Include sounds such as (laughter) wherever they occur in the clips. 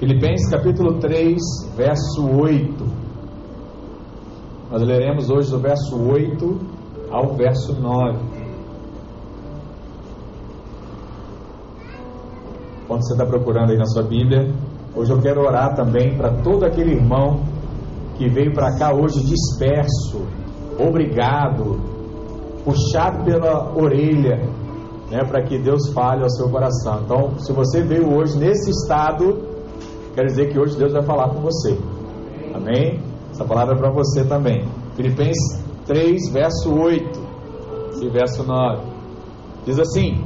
Filipenses capítulo 3, verso 8. Nós leremos hoje do verso 8 ao verso 9. Quando você está procurando aí na sua Bíblia, hoje eu quero orar também para todo aquele irmão que veio para cá hoje disperso, obrigado, puxado pela orelha, né, para que Deus fale ao seu coração. Então, se você veio hoje nesse estado, quer dizer que hoje Deus vai falar com você. Amém? Essa palavra é para você também. Filipenses 3, verso 8 e verso 9. Diz assim: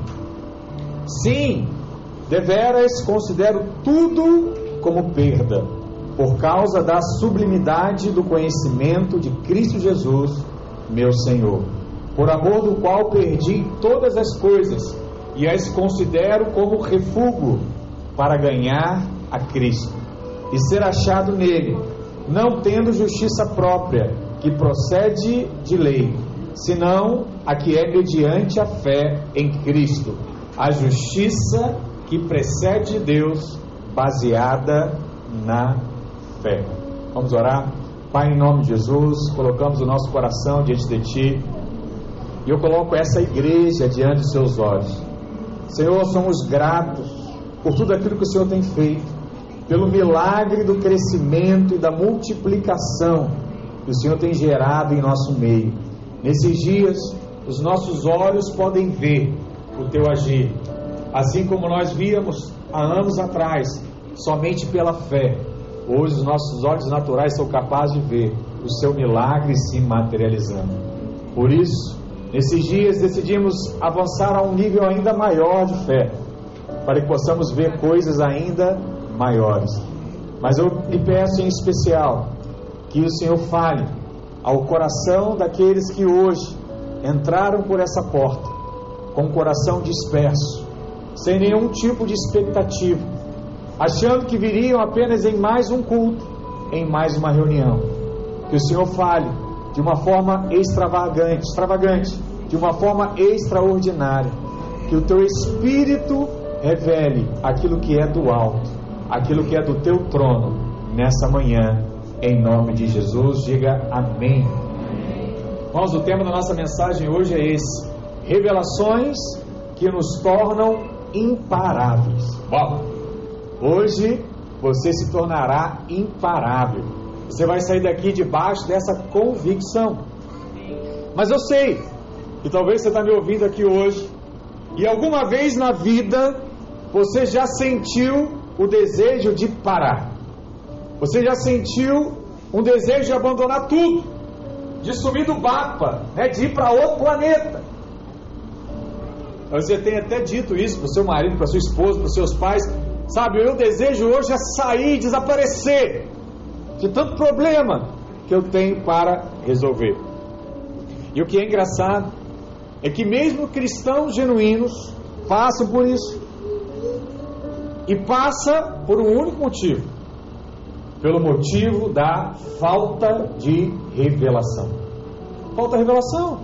Sim, deveras considero tudo como perda, por causa da sublimidade do conhecimento de Cristo Jesus, meu Senhor, por amor do qual perdi todas as coisas e as considero como refúgio para ganhar a Cristo e ser achado nele, não tendo justiça própria, que procede de lei, senão a que é mediante a fé em Cristo, a justiça que precede de Deus, baseada na fé. Vamos orar? Pai, em nome de Jesus, colocamos o nosso coração diante de Ti e eu coloco essa igreja diante dos Seus olhos. Senhor, somos gratos por tudo aquilo que o Senhor tem feito pelo milagre do crescimento e da multiplicação que o Senhor tem gerado em nosso meio. Nesses dias, os nossos olhos podem ver o teu agir, assim como nós víamos há anos atrás, somente pela fé. Hoje, os nossos olhos naturais são capazes de ver o seu milagre se materializando. Por isso, nesses dias decidimos avançar a um nível ainda maior de fé, para que possamos ver coisas ainda maiores. Mas eu lhe peço em especial que o Senhor fale ao coração daqueles que hoje entraram por essa porta com o coração disperso, sem nenhum tipo de expectativa, achando que viriam apenas em mais um culto, em mais uma reunião. Que o Senhor fale de uma forma extravagante, extravagante, de uma forma extraordinária, que o teu espírito revele aquilo que é do alto aquilo que é do teu trono nessa manhã, em nome de Jesus. Diga amém. Irmãos, o tema da nossa mensagem hoje é esse: revelações que nos tornam imparáveis. Bom, hoje você se tornará imparável. Você vai sair daqui debaixo dessa convicção. Mas eu sei que talvez você está me ouvindo aqui hoje e alguma vez na vida você já sentiu o desejo de parar. Você já sentiu um desejo de abandonar tudo, de sumir do mapa, né, de ir para outro planeta. Você tem até dito isso para o seu marido, para sua esposa, para seus pais. Sabe, o meu desejo hoje é sair, desaparecer de tanto problema que eu tenho para resolver. E o que é engraçado é que mesmo cristãos genuínos passam por isso. E passa por um único motivo: pelo motivo da falta de revelação. Falta revelação.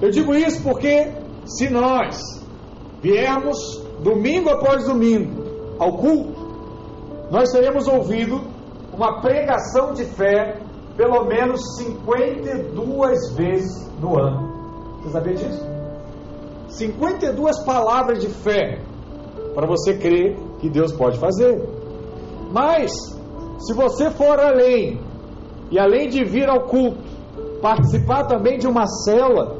Eu digo isso porque se nós viermos domingo após domingo ao culto, nós teremos ouvido uma pregação de fé pelo menos 52 vezes no ano. Você sabia disso? 52 palavras de fé para você crer que Deus pode fazer. Mas, se você for além, e além de vir ao culto, participar também de uma cela,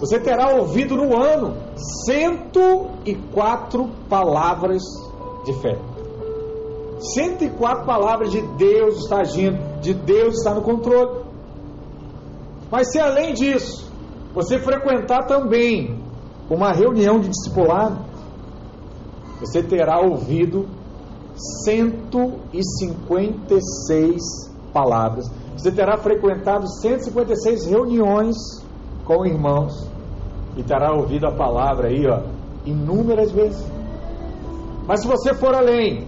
você terá ouvido no ano 104 palavras de fé. 104 palavras de Deus está agindo, de Deus está no controle. Mas se além disso, você frequentar também uma reunião de discipulado, você terá ouvido 156 palavras. Você terá frequentado 156 reuniões com irmãos e terá ouvido a palavra aí, ó, inúmeras vezes. Mas se você for além,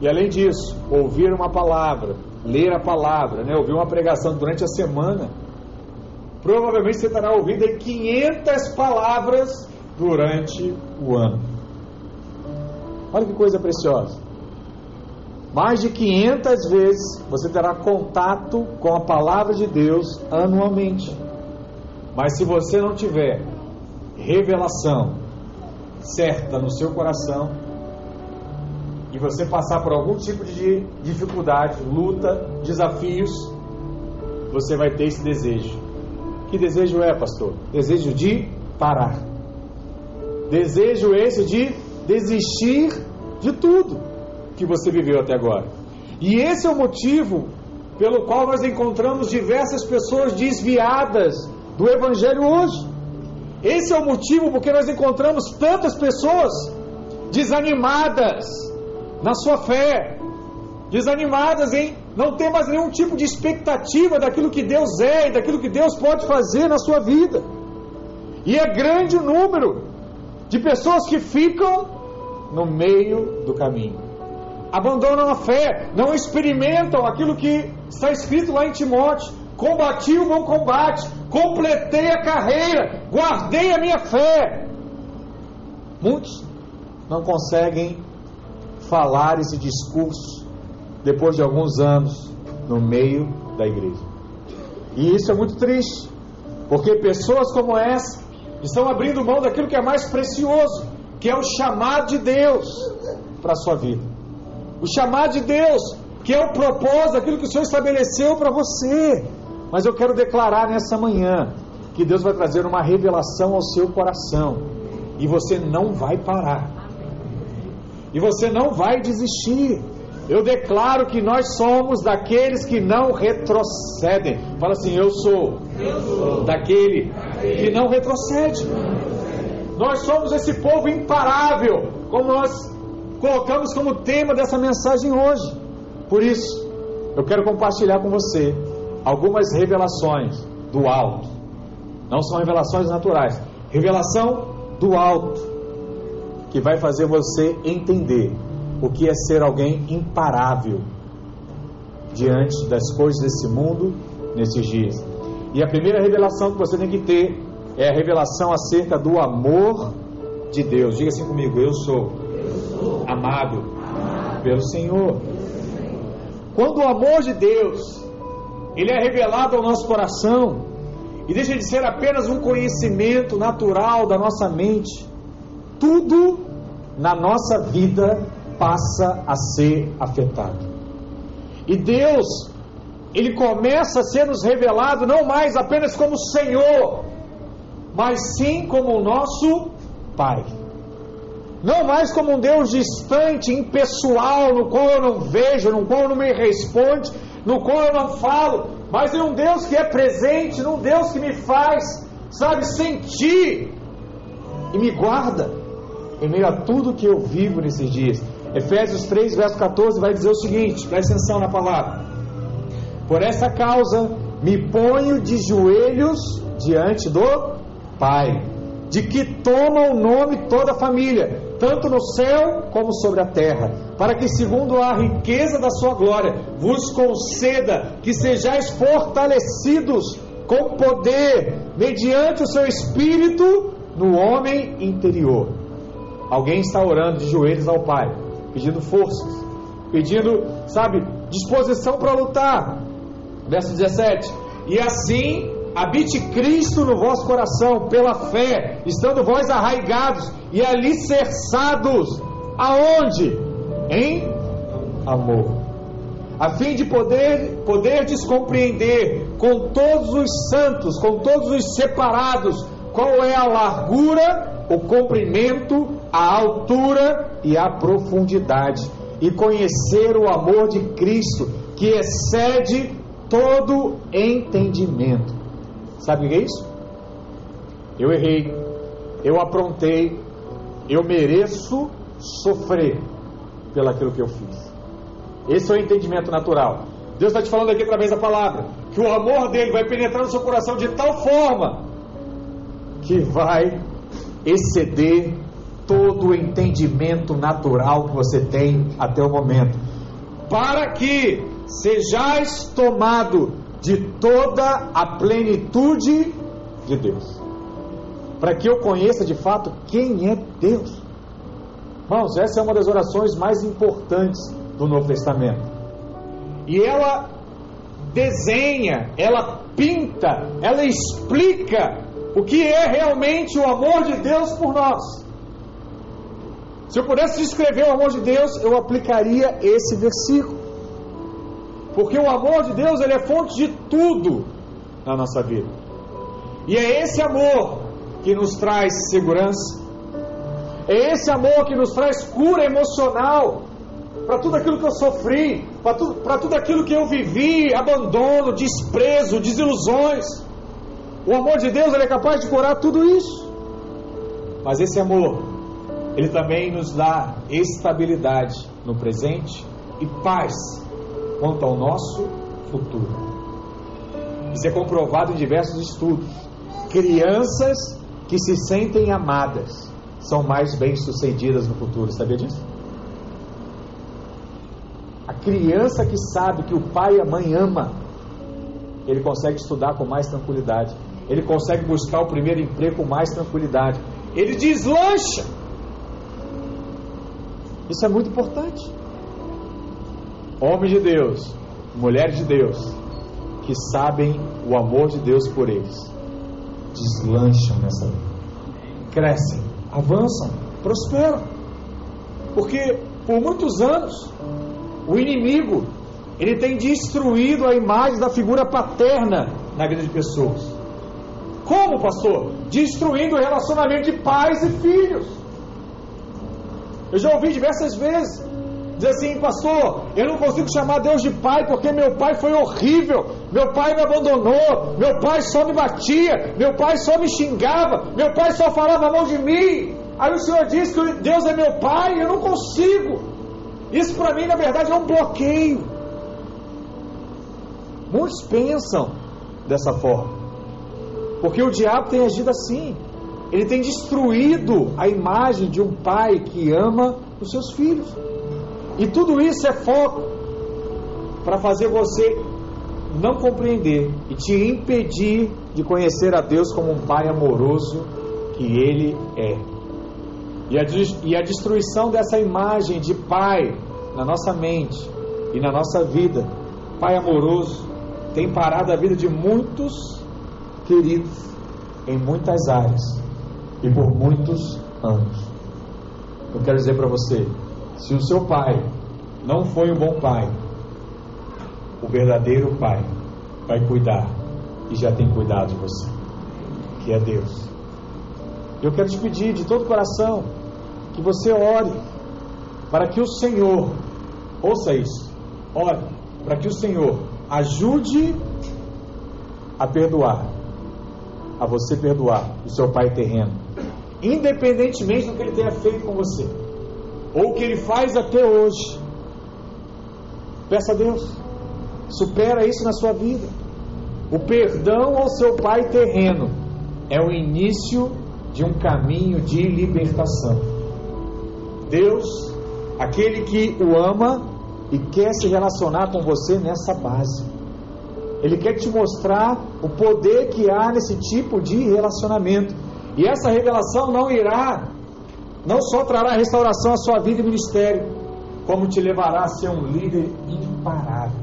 e além disso, ouvir uma palavra, ler a palavra, né, ouvir uma pregação durante a semana, provavelmente você terá ouvido aí 500 palavras durante o ano. Olha que coisa preciosa. Mais de 500 vezes você terá contato com a palavra de Deus anualmente. Mas se você não tiver revelação certa no seu coração e você passar por algum tipo de dificuldade, luta, desafios, você vai ter esse desejo. Que desejo é, pastor? Desejo de parar. Desejo esse de desistir de tudo que você viveu até agora. E esse é o motivo pelo qual nós encontramos diversas pessoas desviadas do Evangelho hoje. Esse é o motivo porque nós encontramos tantas pessoas desanimadas na sua fé, desanimadas em não ter mais nenhum tipo de expectativa daquilo que Deus é e daquilo que Deus pode fazer na sua vida. E é grande o número de pessoas que ficam no meio do caminho abandonam a fé, não experimentam aquilo que está escrito lá em Timóteo. Combati o bom combate, completei a carreira, guardei a minha fé. Muitos não conseguem falar esse discurso depois de alguns anos no meio da igreja. E isso é muito triste, porque pessoas como essa estão abrindo mão daquilo que é mais precioso, que é o chamado de Deus para a sua vida o chamado de Deus, que é o propósito daquilo que o Senhor estabeleceu para você. Mas eu quero declarar nessa manhã que Deus vai trazer uma revelação ao seu coração e você não vai parar. E você não vai desistir. Eu declaro que nós somos daqueles que não retrocedem. Fala assim: Eu sou, eu sou. daquele que não retrocede. Nós somos esse povo imparável, como nós colocamos como tema dessa mensagem hoje. Por isso, eu quero compartilhar com você algumas revelações do alto. Não são revelações naturais, revelação do alto, que vai fazer você entender o que é ser alguém imparável diante das coisas desse mundo nesses dias. E a primeira revelação que você tem que ter é a revelação acerca do amor de Deus. Diga assim comigo: Eu sou amado pelo Senhor. Quando o amor de Deus ele é revelado ao nosso coração e deixa de ser apenas um conhecimento natural da nossa mente, tudo na nossa vida passa a ser afetado. E Deus, ele começa a ser nos revelado não mais apenas como Senhor, mas sim como o nosso Pai. Não mais como um Deus distante, impessoal, no qual eu não vejo, no qual eu não me responde, no qual eu não falo, mas em um Deus que é presente, num Deus que me faz, sabe, sentir e me guarda em meio a tudo que eu vivo nesses dias. Efésios 3, verso 14 vai dizer o seguinte: presta atenção na palavra. Por essa causa me ponho de joelhos diante do Pai, de que toma o nome toda a família tanto no céu como sobre a terra, para que, segundo a riqueza da sua glória, vos conceda que sejais fortalecidos com poder, mediante o seu espírito, no homem interior. Alguém está orando de joelhos ao Pai, pedindo forças, pedindo, sabe, disposição para lutar. Verso 17: E assim habite Cristo no vosso coração pela fé, estando vós arraigados e alicerçados aonde? Em amor. A fim de poder poder descompreender com todos os santos, com todos os separados, qual é a largura, o comprimento, a altura e a profundidade, e conhecer o amor de Cristo, que excede todo entendimento Sabe o que é isso? Eu errei, eu aprontei, eu mereço sofrer pelaquilo que eu fiz. Esse é o entendimento natural. Deus está te falando aqui através da palavra que o amor dele vai penetrar no seu coração de tal forma que vai exceder todo o entendimento natural que você tem até o momento, para que sejais tomado de toda a plenitude de Deus. Para que eu conheça de fato quem é Deus. Irmãos, essa é uma das orações mais importantes do Novo Testamento. E ela desenha, ela pinta, ela explica o que é realmente o amor de Deus por nós. Se eu pudesse descrever o amor de Deus, eu aplicaria esse versículo. Porque o amor de Deus ele é fonte de tudo na nossa vida. E é esse amor que nos traz segurança. É esse amor que nos traz cura emocional para tudo aquilo que eu sofri, para tudo, tudo aquilo que eu vivi, abandono, desprezo, desilusões. O amor de Deus ele é capaz de curar tudo isso. Mas esse amor, ele também nos dá estabilidade no presente e paz quanto ao nosso futuro. Isso é comprovado em diversos estudos. Crianças que se sentem amadas são mais bem-sucedidas no futuro, sabia disso? A criança que sabe que o pai e a mãe ama, ele consegue estudar com mais tranquilidade. Ele consegue buscar o primeiro emprego com mais tranquilidade. Ele deslancha. Isso é muito importante. Homens de Deus, mulheres de Deus, que sabem o amor de Deus por eles, deslancham nessa vida. Crescem, avançam, prosperam. Porque por muitos anos o inimigo ele tem destruído a imagem da figura paterna na vida de pessoas. Como, pastor? Destruindo o relacionamento de pais e filhos. Eu já ouvi diversas vezes dizer assim, pastor, eu não consigo chamar Deus de pai porque meu pai foi horrível, meu pai me abandonou, meu pai só me batia, meu pai só me xingava, meu pai só falava mal de mim. Aí o Senhor diz que Deus é meu pai, eu não consigo. Isso para mim, na verdade, é um bloqueio. Muitos pensam dessa forma, porque o diabo tem agido assim. Ele tem destruído a imagem de um pai que ama os seus filhos. E tudo isso é foco para fazer você não compreender e te impedir de conhecer a Deus como um Pai amoroso que Ele é. E a, e a destruição dessa imagem de Pai na nossa mente e na nossa vida, Pai amoroso, tem parado a vida de muitos queridos em muitas áreas e por muitos anos. Eu quero dizer para você, se o seu pai não foi um bom pai, o verdadeiro pai vai cuidar e já tem cuidado de você, que é Deus. Eu quero te pedir de todo coração que você ore para que o Senhor, ouça isso, ore para que o Senhor ajude a perdoar, a você perdoar o seu pai terreno, independentemente do que ele tenha feito com você ou que ele faz até hoje. Peça a Deus, supera isso na sua vida. O perdão ao seu pai terreno é o início de um caminho de libertação. Deus, aquele que o ama e quer se relacionar com você nessa base. Ele quer te mostrar o poder que há nesse tipo de relacionamento. E essa revelação não irá não só trará restauração à sua vida e ministério, como te levará a ser um líder imparável.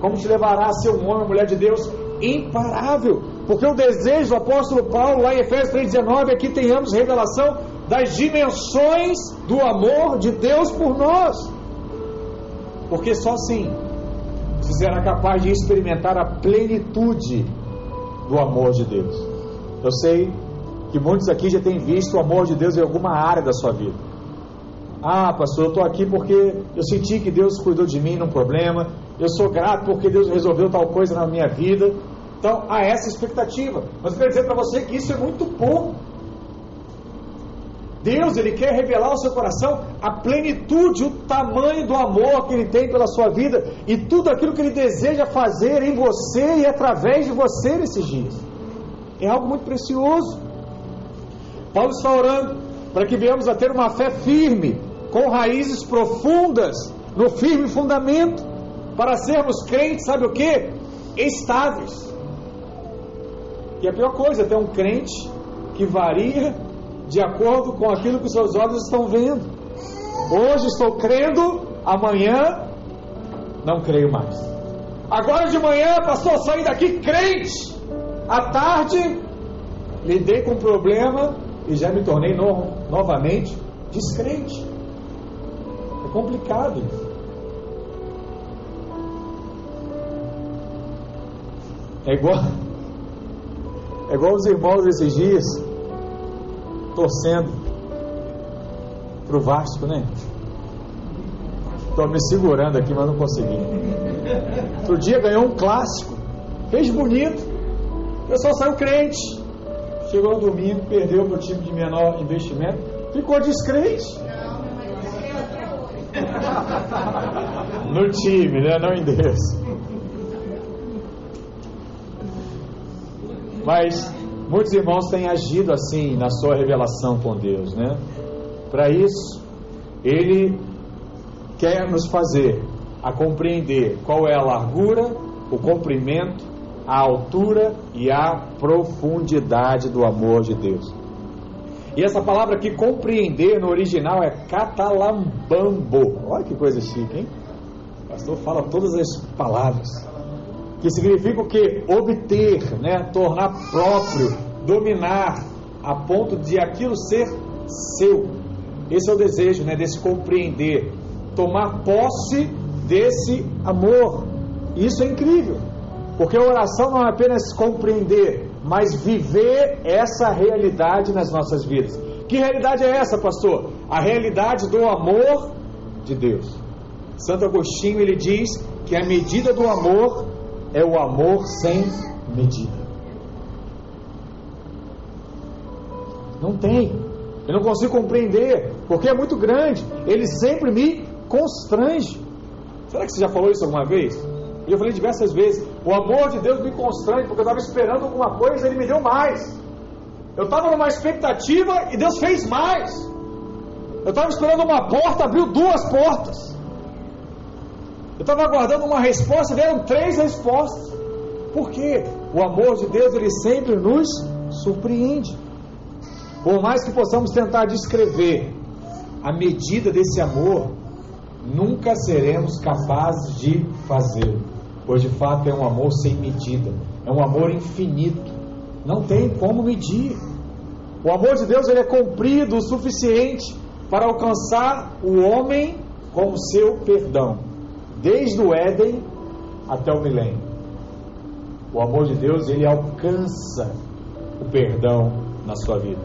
Como te levará a ser um homem, mulher de Deus imparável. Porque o desejo do apóstolo Paulo, lá em Efésios 3,19, é que tenhamos revelação das dimensões do amor de Deus por nós. Porque só assim você será capaz de experimentar a plenitude do amor de Deus. Eu sei que muitos aqui já têm visto o amor de Deus em alguma área da sua vida. Ah, pastor, eu estou aqui porque eu senti que Deus cuidou de mim num problema, eu sou grato porque Deus resolveu tal coisa na minha vida. Então, há essa expectativa. Mas eu quero dizer para você que isso é muito pouco. Deus, Ele quer revelar ao seu coração a plenitude, o tamanho do amor que Ele tem pela sua vida e tudo aquilo que Ele deseja fazer em você e através de você nesses dias. É algo muito precioso. Paulo está orando para que venhamos a ter uma fé firme, com raízes profundas, no firme fundamento, para sermos crentes, sabe o que? Estáveis. E a pior coisa é ter um crente que varia de acordo com aquilo que seus olhos estão vendo. Hoje estou crendo, amanhã não creio mais. Agora de manhã, pastor, saí daqui crente. À tarde, lidei com o problema e já me tornei no, novamente descrente. É complicado. É igual, é igual os irmãos esses dias torcendo pro Vasco, né? Estou me segurando aqui, mas não consegui. Outro dia ganhou um clássico, fez bonito, o pessoal saiu crente. Chegou no domingo, perdeu para o time de menor investimento, ficou descrente. No time, né? Não em Deus. Mas muitos irmãos têm agido assim na sua revelação com Deus, né? Para isso, Ele quer nos fazer a compreender qual é a largura, o comprimento, a altura e a profundidade do amor de Deus. E essa palavra aqui, compreender, no original é catalambambo. Olha que coisa chique, hein? O pastor fala todas as palavras. Que significa o que? Obter, né? tornar próprio, dominar, a ponto de aquilo ser seu. Esse é o desejo, né? Desse compreender, tomar posse desse amor. Isso é incrível, porque a oração não é apenas compreender, mas viver essa realidade nas nossas vidas. Que realidade é essa, pastor? A realidade do amor de Deus. Santo Agostinho ele diz que a medida do amor é o amor sem medida. Não tem. Eu não consigo compreender, porque é muito grande. Ele sempre me constrange. Será que você já falou isso alguma vez? E eu falei diversas vezes: o amor de Deus me constrange, porque eu estava esperando alguma coisa Ele me deu mais. Eu estava numa expectativa e Deus fez mais. Eu estava esperando uma porta, abriu duas portas. Eu estava aguardando uma resposta deram três respostas. Por quê? O amor de Deus, ele sempre nos surpreende. Por mais que possamos tentar descrever a medida desse amor, nunca seremos capazes de fazê-lo, pois de fato é um amor sem medida, é um amor infinito, não tem como medir. O amor de Deus ele é comprido o suficiente para alcançar o homem com o seu perdão, desde o Éden até o milênio. O amor de Deus ele alcança o perdão na sua vida.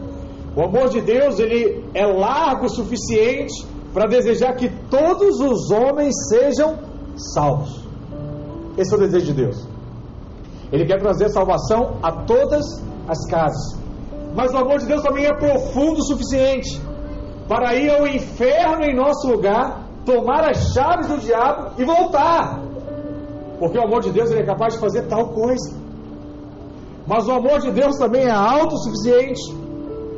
O amor de Deus ele é largo o suficiente para desejar que todos os homens sejam salvos. Esse é o desejo de Deus. Ele quer trazer salvação a todas as casas. Mas o amor de Deus também é profundo o suficiente para ir ao inferno em nosso lugar, tomar as chaves do diabo e voltar. Porque o amor de Deus ele é capaz de fazer tal coisa. Mas o amor de Deus também é alto o suficiente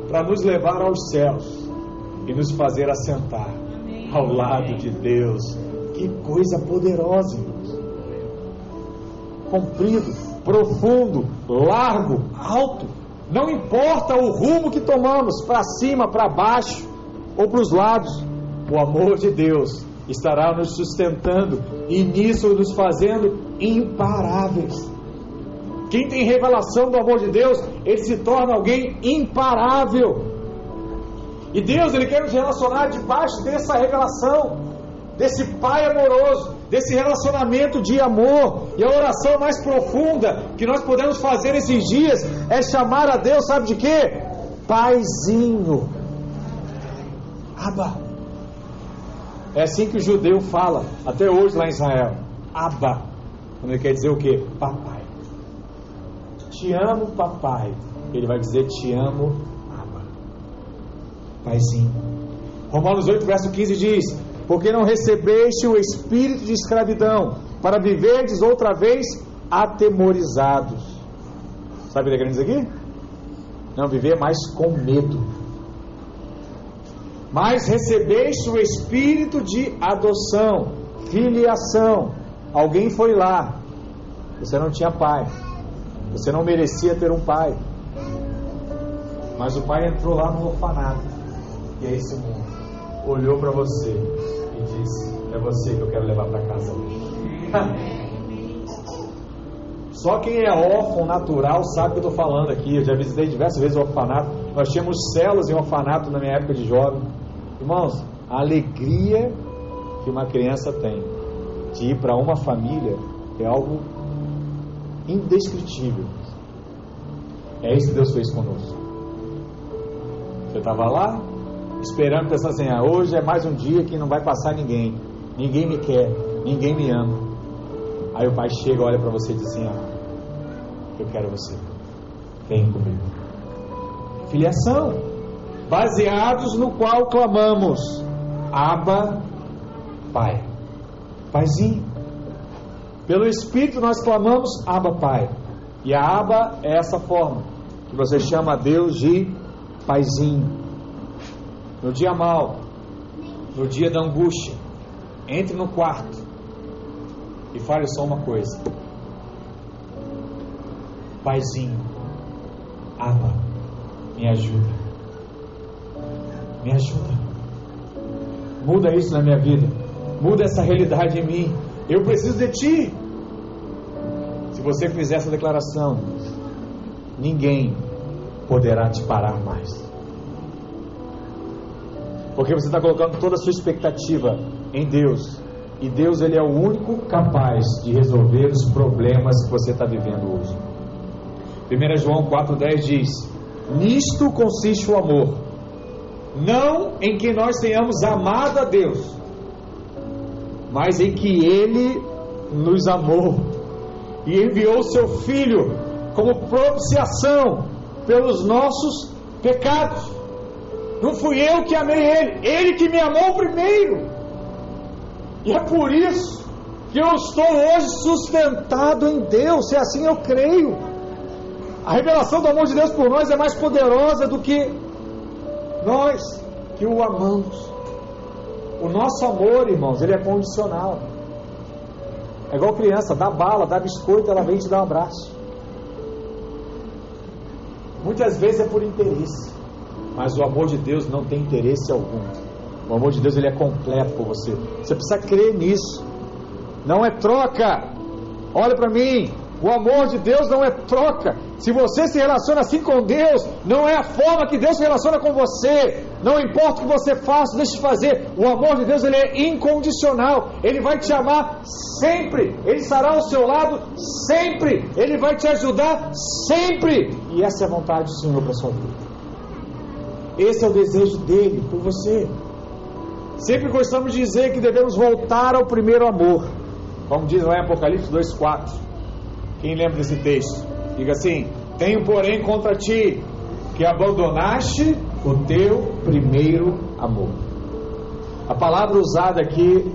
para nos levar aos céus e nos fazer assentar ao lado de Deus. Que coisa poderosa. Comprido, profundo, largo, alto. Não importa o rumo que tomamos, para cima, para baixo ou para os lados, o amor de Deus estará nos sustentando e nisso nos fazendo imparáveis. Quem tem revelação do amor de Deus, ele se torna alguém imparável. E Deus, Ele quer nos relacionar debaixo dessa revelação, desse Pai amoroso, desse relacionamento de amor. E a oração mais profunda que nós podemos fazer esses dias é chamar a Deus, sabe de quê? Paizinho. Abba. É assim que o judeu fala, até hoje lá em Israel. Abba. Quando ele quer dizer o quê? Papai. Te amo, papai. Ele vai dizer: Te amo, Paizinho. Romanos 8, verso 15 diz: Porque não recebeste o espírito de escravidão, para viverdes outra vez atemorizados. Sabe o que ele diz aqui? Não viver mais com medo. Mas recebeste o espírito de adoção, filiação. Alguém foi lá. Você não tinha pai. Você não merecia ter um pai. Mas o pai entrou lá no orfanato e esse mundo olhou para você é você que eu quero levar para casa. (laughs) Só quem é órfão natural sabe o que eu estou falando aqui. Eu já visitei diversas vezes o orfanato. Nós tínhamos células em orfanato na minha época de jovem. Irmãos, a alegria que uma criança tem de ir para uma família é algo indescritível. É isso que Deus fez conosco. Você estava lá, esperando, pensando assim: ah, hoje é mais um dia que não vai passar ninguém, ninguém me quer, ninguém me ama. Aí o pai chega, olha para você e diz assim: ah, eu quero você, vem comigo. Filiação, baseados no qual clamamos, Abba, Pai, Paizinho. Pelo Espírito nós clamamos Abba, Pai. E a Abba é essa forma que você chama a Deus de Paizinho no dia mal, no dia da angústia, entre no quarto e fale só uma coisa: Paizinho, Abba, me ajuda, me ajuda, muda isso na minha vida, muda essa realidade em mim. Eu preciso de Ti. Se você fizer essa declaração, ninguém poderá te parar mais. Porque você está colocando toda a sua expectativa em Deus. E Deus ele é o único capaz de resolver os problemas que você está vivendo hoje. 1 João 4,10 diz: Nisto consiste o amor, não em que nós tenhamos amado a Deus, mas em que Ele nos amou e enviou seu Filho como propiciação pelos nossos pecados. Não fui eu que amei ele, ele que me amou primeiro. E é por isso que eu estou hoje sustentado em Deus, e assim eu creio. A revelação do amor de Deus por nós é mais poderosa do que nós que o amamos. O nosso amor, irmãos, ele é condicional. É igual criança, dá bala, dá biscoito, ela vem te dar um abraço. Muitas vezes é por interesse. Mas o amor de Deus não tem interesse algum. O amor de Deus ele é completo por você. Você precisa crer nisso. Não é troca. Olha para mim. O amor de Deus não é troca. Se você se relaciona assim com Deus, não é a forma que Deus se relaciona com você. Não importa o que você faça, deixe de fazer. O amor de Deus ele é incondicional. Ele vai te amar sempre. Ele estará ao seu lado sempre. Ele vai te ajudar sempre. E essa é a vontade do Senhor para sua vida. Esse é o desejo dele por você. Sempre gostamos de dizer que devemos voltar ao primeiro amor. Como diz lá em Apocalipse 2,4. Quem lembra desse texto? Diga assim: Tenho, porém, contra ti que abandonaste o teu primeiro amor. A palavra usada aqui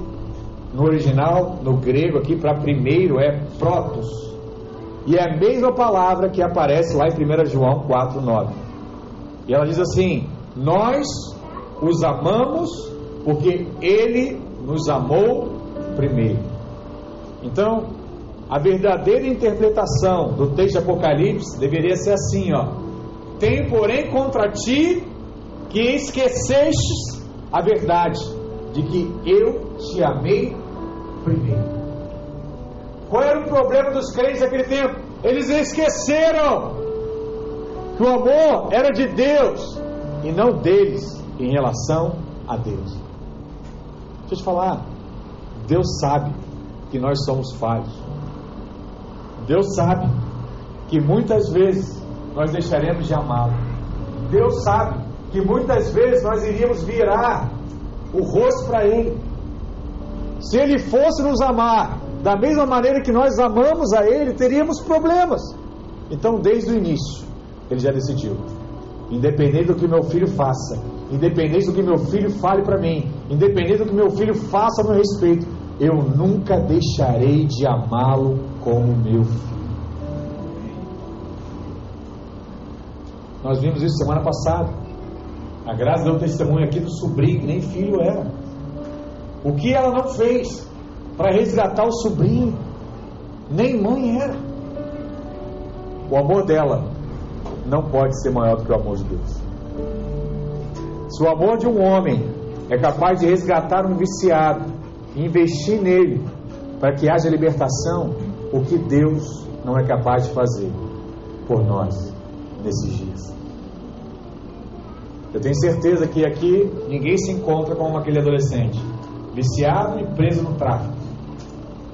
no original, no grego aqui para primeiro é protos. E é a mesma palavra que aparece lá em 1 João 4:9. E ela diz assim: Nós os amamos porque Ele nos amou primeiro. Então, a verdadeira interpretação do texto de Apocalipse deveria ser assim: ó. Tem, porém, contra ti que esquecestes a verdade de que eu te amei primeiro. Qual era o problema dos crentes naquele tempo? Eles esqueceram que o amor era de Deus e não deles em relação a Deus. Deixa eu te falar, Deus sabe que nós somos falhos. Deus sabe que muitas vezes nós deixaremos de amá-lo. Deus sabe que muitas vezes nós iríamos virar o rosto para Ele. Se Ele fosse nos amar da mesma maneira que nós amamos a Ele, teríamos problemas. Então, desde o início, ele já decidiu. Independente do que meu filho faça, independente do que meu filho fale para mim, independente do que meu filho faça a meu respeito, eu nunca deixarei de amá-lo como meu filho. Nós vimos isso semana passada. A graça deu um testemunho aqui do sobrinho, que nem filho era. O que ela não fez para resgatar o sobrinho? Nem mãe era. O amor dela não pode ser maior do que o amor de Deus. Se o amor de um homem é capaz de resgatar um viciado, investir nele para que haja libertação, o que Deus não é capaz de fazer por nós nesses dias. Eu tenho certeza que aqui ninguém se encontra como aquele adolescente, viciado e preso no tráfico.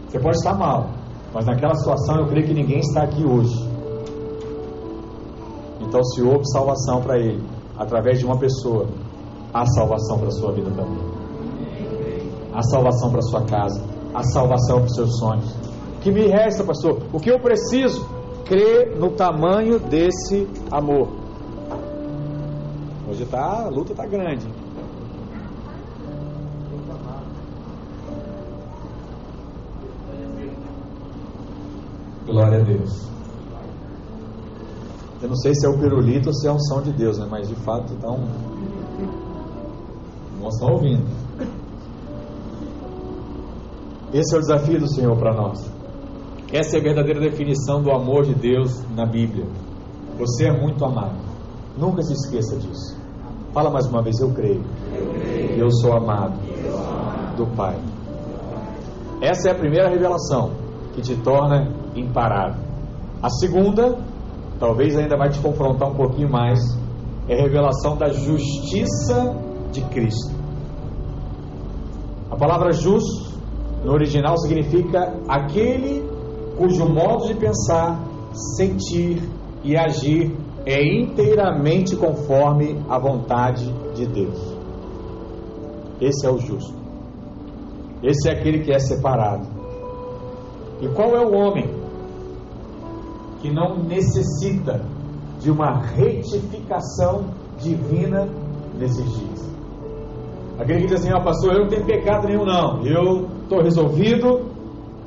Você pode estar mal, mas naquela situação eu creio que ninguém está aqui hoje. Então, se houve salvação para ele, através de uma pessoa, há salvação para a sua vida também. Há salvação para a sua casa, há salvação para os seus sonhos. O que me resta, pastor? O que eu preciso? Crer no tamanho desse amor. Hoje tá, a luta está grande. Glória a Deus. Eu não sei se é o pirulito ou se é a unção de Deus, né? mas de fato está um. Nós estamos ouvindo. Esse é o desafio do Senhor para nós. Essa é a verdadeira definição do amor de Deus na Bíblia. Você é muito amado. Nunca se esqueça disso. Fala mais uma vez, eu creio. Eu, creio. eu sou amado do Pai. Essa é a primeira revelação que te torna imparável. A segunda, talvez ainda vai te confrontar um pouquinho mais, é revelação da justiça de Cristo. A palavra justo no original significa aquele cujo modo de pensar, sentir e agir é inteiramente conforme a vontade de Deus. Esse é o justo. Esse é aquele que é separado. E qual é o homem que não necessita de uma retificação divina nesses dias? Aquele que diz assim: Ó, oh, pastor, eu não tenho pecado nenhum, não. Eu estou resolvido,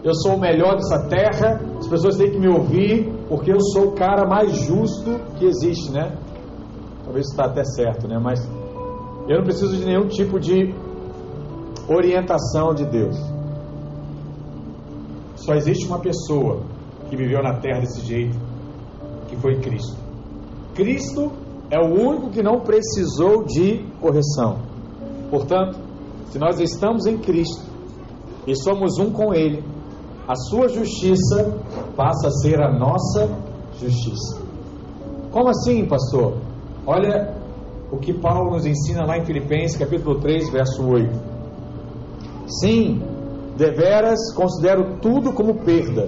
eu sou o melhor dessa terra, as pessoas têm que me ouvir, porque eu sou o cara mais justo que existe, né? Talvez está até certo, né? Mas eu não preciso de nenhum tipo de orientação de Deus. Só existe uma pessoa que viveu na terra desse jeito, que foi Cristo. Cristo é o único que não precisou de correção. Portanto, se nós estamos em Cristo e somos um com Ele, a sua justiça passa a ser a nossa justiça. Como assim, pastor? Olha o que Paulo nos ensina lá em Filipenses, capítulo 3, verso 8. Sim, Deveras considero tudo como perda,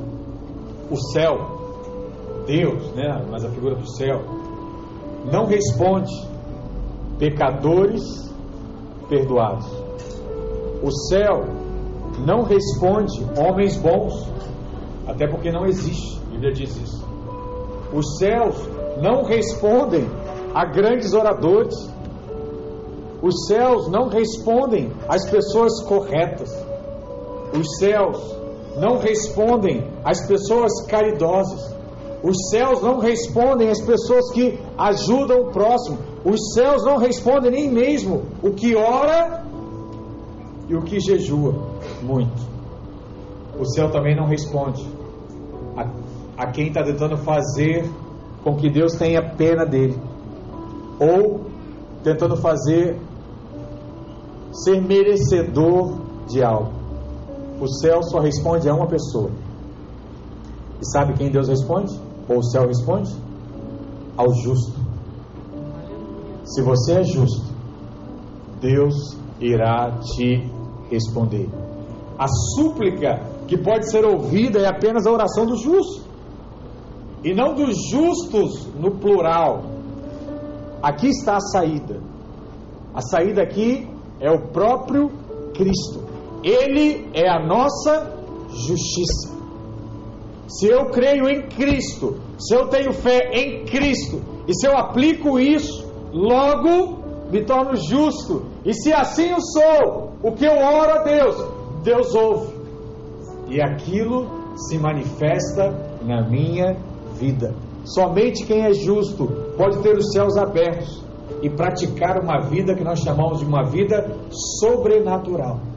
O céu, Deus, né, mas a figura do céu, não responde pecadores perdoados. O céu não responde homens bons, até porque não existe. A Bíblia diz isso. Os céus não respondem a grandes oradores. Os céus não respondem às pessoas corretas. Os céus não respondem às pessoas caridosas. Os céus não respondem às pessoas que ajudam o próximo. Os céus não respondem nem mesmo o que ora e o que jejua muito. O céu também não responde a, a quem está tentando fazer com que Deus tenha pena dele, ou tentando fazer ser merecedor de algo o céu só responde a uma pessoa. E sabe quem Deus responde? Ou o céu responde? Ao justo. Se você é justo, Deus irá te responder. A súplica que pode ser ouvida é apenas a oração dos justos. E não dos justos no plural. Aqui está a saída. A saída aqui é o próprio Cristo. Ele é a nossa justiça. Se eu creio em Cristo, se eu tenho fé em Cristo, e se eu aplico isso, logo me torno justo. E se assim eu sou, o que eu oro a Deus, Deus ouve. E aquilo se manifesta na minha vida. Somente quem é justo pode ter os céus abertos e praticar uma vida que nós chamamos de uma vida sobrenatural.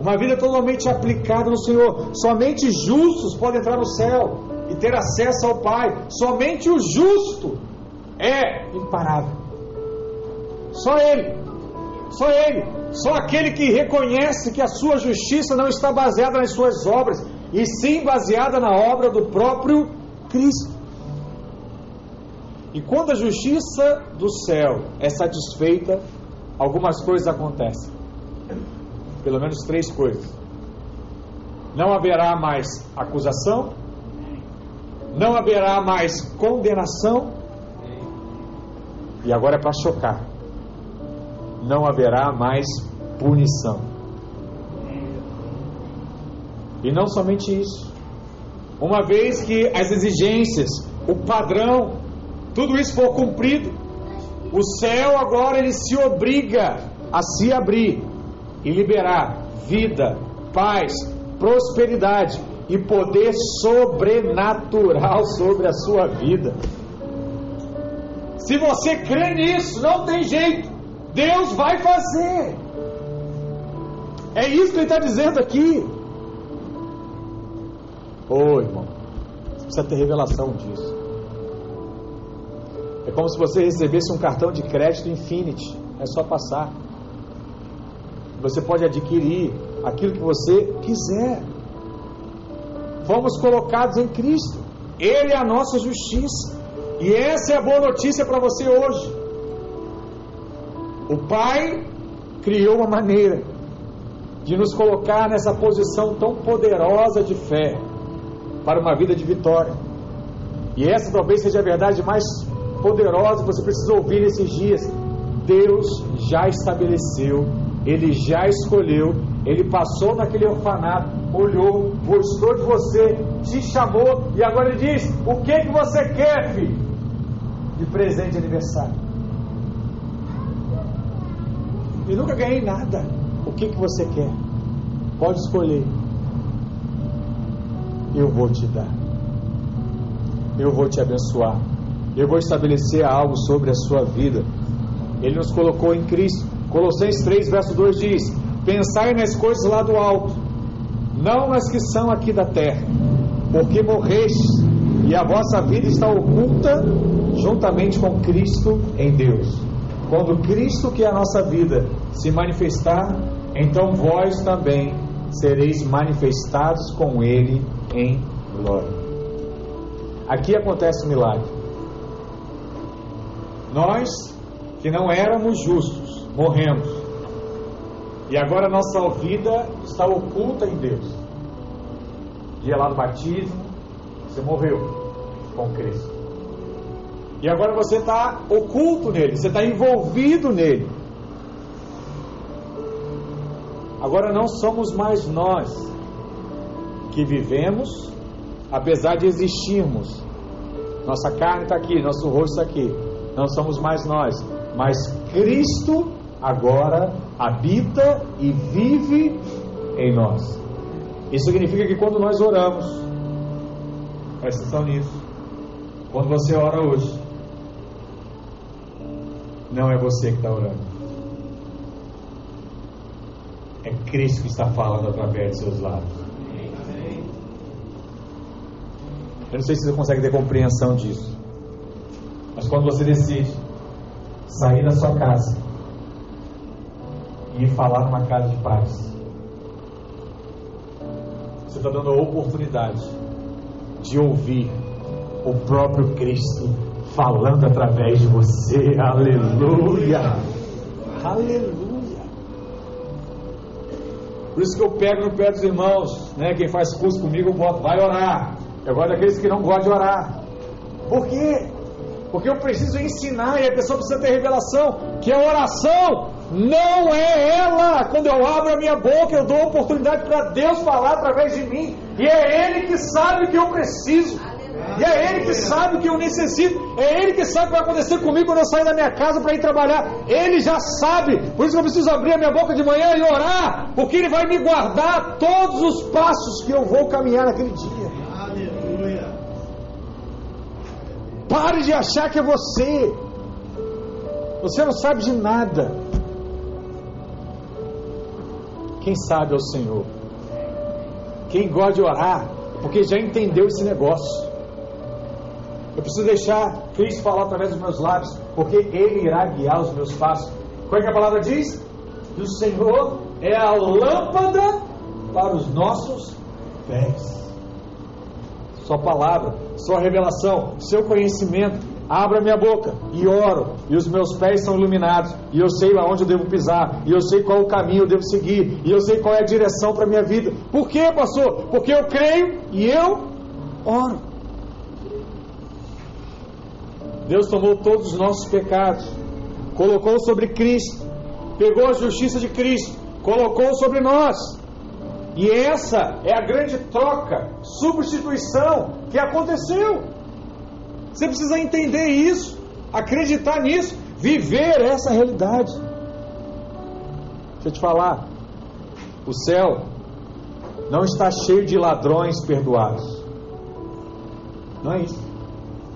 Uma vida totalmente aplicada no Senhor. Somente justos podem entrar no céu e ter acesso ao Pai. Somente o justo é imparável. Só Ele. Só Ele. Só aquele que reconhece que a sua justiça não está baseada nas suas obras, e sim baseada na obra do próprio Cristo. E quando a justiça do céu é satisfeita, algumas coisas acontecem. Pelo menos três coisas. Não haverá mais acusação, não haverá mais condenação, e agora é para chocar: não haverá mais punição. E não somente isso. Uma vez que as exigências, o padrão, tudo isso for cumprido, o céu agora ele se obriga a se abrir e liberar vida, paz, prosperidade e poder sobrenatural sobre a sua vida. Se você crê nisso, não tem jeito. Deus vai fazer. É isso que ele está dizendo aqui. Ô oh, irmão, você precisa ter revelação disso. É como se você recebesse um cartão de crédito Infinity. É só passar. Você pode adquirir aquilo que você quiser. Fomos colocados em Cristo. Ele é a nossa justiça. E essa é a boa notícia para você hoje. O Pai criou uma maneira de nos colocar nessa posição tão poderosa de fé para uma vida de vitória. E essa talvez seja a verdade mais poderosa que você precisa ouvir nesses dias. Deus já estabeleceu, Ele já escolheu, Ele passou naquele orfanato, olhou, gostou de você, te chamou e agora Ele diz: O que, que você quer, filho? De presente de aniversário. E nunca ganhei nada. O que, que você quer? Pode escolher eu vou te dar. Eu vou te abençoar. Eu vou estabelecer algo sobre a sua vida. Ele nos colocou em Cristo. Colossenses 3, verso 2 diz: Pensai nas coisas lá do alto, não nas que são aqui da terra, porque morrestes e a vossa vida está oculta juntamente com Cristo em Deus. Quando Cristo, que é a nossa vida, se manifestar, então vós também sereis manifestados com Ele em glória. Aqui acontece um milagre. Nós, que não éramos justos, morremos. E agora nossa vida está oculta em Deus. Dia lá do batismo, você morreu com Cristo. E agora você está oculto nele, você está envolvido nele. Agora não somos mais nós que vivemos, apesar de existirmos. Nossa carne está aqui, nosso rosto está aqui. Não somos mais nós, mas Cristo agora habita e vive em nós. Isso significa que quando nós oramos, presta atenção nisso. Quando você ora hoje, não é você que está orando. É Cristo que está falando através de seus lábios. Eu não sei se você consegue ter compreensão disso. Mas quando você decide sair da sua casa e falar numa casa de paz, você está dando a oportunidade de ouvir o próprio Cristo falando através de você. Aleluia! Aleluia! Por isso que eu pego no pé dos irmãos, né? Quem faz curso comigo, eu boto, vai orar. Eu gosto daqueles que não gostam de orar. Por quê? Porque eu preciso ensinar e a pessoa precisa ter revelação que a oração não é ela. Quando eu abro a minha boca, eu dou oportunidade para Deus falar através de mim. E é Ele que sabe o que eu preciso. E é Ele que sabe o que eu necessito. É Ele que sabe o que vai acontecer comigo quando eu sair da minha casa para ir trabalhar. Ele já sabe. Por isso que eu preciso abrir a minha boca de manhã e orar. Porque Ele vai me guardar todos os passos que eu vou caminhar naquele dia. Pare de achar que é você. Você não sabe de nada. Quem sabe é o Senhor. Quem gosta de orar, porque já entendeu esse negócio. Eu preciso deixar Cristo falar através dos meus lábios, porque Ele irá guiar os meus passos. Qual é que a palavra diz? Que o Senhor é a lâmpada para os nossos pés. Sua palavra, sua revelação, seu conhecimento Abra minha boca e oro, e os meus pés são iluminados, e eu sei aonde eu devo pisar, e eu sei qual o caminho eu devo seguir, e eu sei qual é a direção para a minha vida. Por quê, pastor? Porque eu creio e eu oro. Deus tomou todos os nossos pecados, colocou sobre Cristo, pegou a justiça de Cristo, colocou sobre nós. E essa é a grande troca, substituição que aconteceu. Você precisa entender isso, acreditar nisso, viver essa realidade. Deixa eu te falar, o céu não está cheio de ladrões perdoados. Não é isso.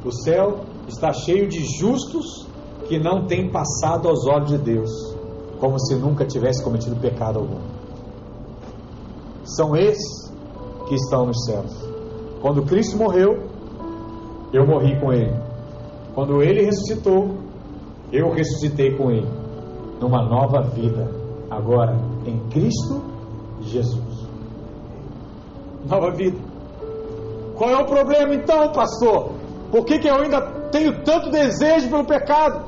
O céu está cheio de justos que não têm passado aos olhos de Deus, como se nunca tivesse cometido pecado algum. São esses que estão nos céus. Quando Cristo morreu, eu morri com ele. Quando ele ressuscitou, eu ressuscitei com ele, numa nova vida, agora em Cristo Jesus. Nova vida. Qual é o problema então, pastor? Por que, que eu ainda tenho tanto desejo pelo pecado?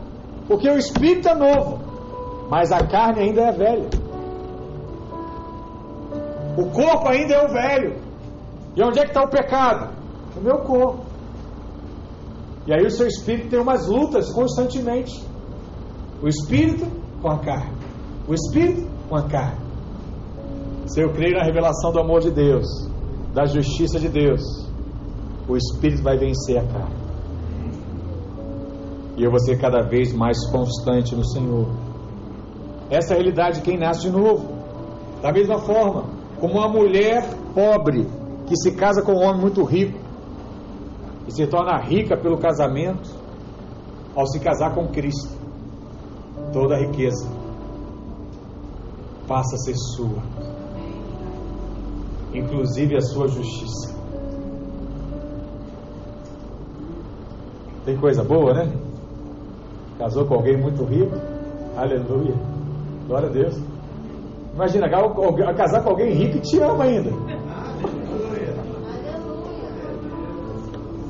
Porque o espírito é novo, mas a carne ainda é velha. O corpo ainda é o velho. E onde é que está o pecado? No meu corpo. E aí o seu espírito tem umas lutas constantemente. O espírito com a carne. O espírito com a carne. Se eu creio na revelação do amor de Deus, da justiça de Deus, o espírito vai vencer a carne. E eu vou ser cada vez mais constante no Senhor. Essa é a realidade de quem nasce de novo. Da mesma forma, como uma mulher pobre que se casa com um homem muito rico, e se torna rica pelo casamento ao se casar com Cristo. Toda a riqueza passa a ser sua, inclusive a sua justiça. Tem coisa boa, né? Casou com alguém muito rico, aleluia, glória a Deus. Imagina, casar com alguém rico e te ama ainda.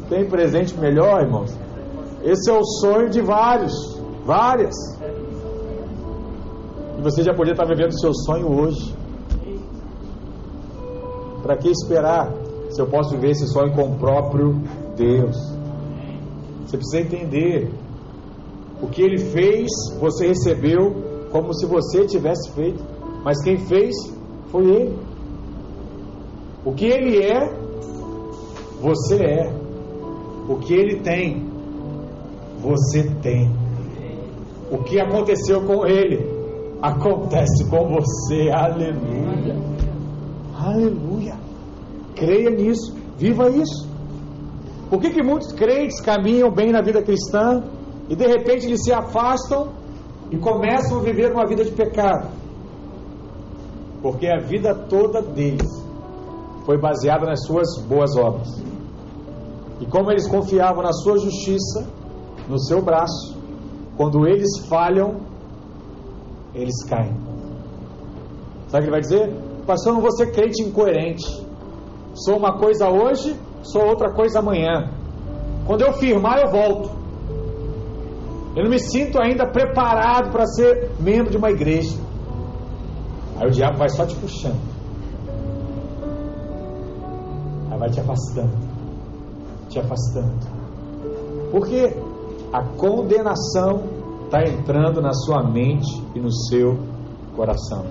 Tem presente melhor, irmãos? Esse é o sonho de vários, várias. E você já podia estar vivendo o seu sonho hoje. Para que esperar se eu posso viver esse sonho com o próprio Deus? Você precisa entender. O que ele fez, você recebeu como se você tivesse feito. Mas quem fez foi ele. O que ele é, você é. O que ele tem, você tem. O que aconteceu com ele, acontece com você. Aleluia. Aleluia. Creia nisso, viva isso. Por que, que muitos crentes caminham bem na vida cristã e de repente eles se afastam e começam a viver uma vida de pecado? Porque a vida toda deles foi baseada nas suas boas obras. E como eles confiavam na sua justiça, no seu braço, quando eles falham, eles caem. Sabe o que ele vai dizer? Pastor, eu não vou ser crente incoerente. Sou uma coisa hoje, sou outra coisa amanhã. Quando eu firmar, eu volto. Eu não me sinto ainda preparado para ser membro de uma igreja. Aí o diabo vai só te puxando. Aí vai te afastando te afastando. Porque a condenação está entrando na sua mente e no seu coração.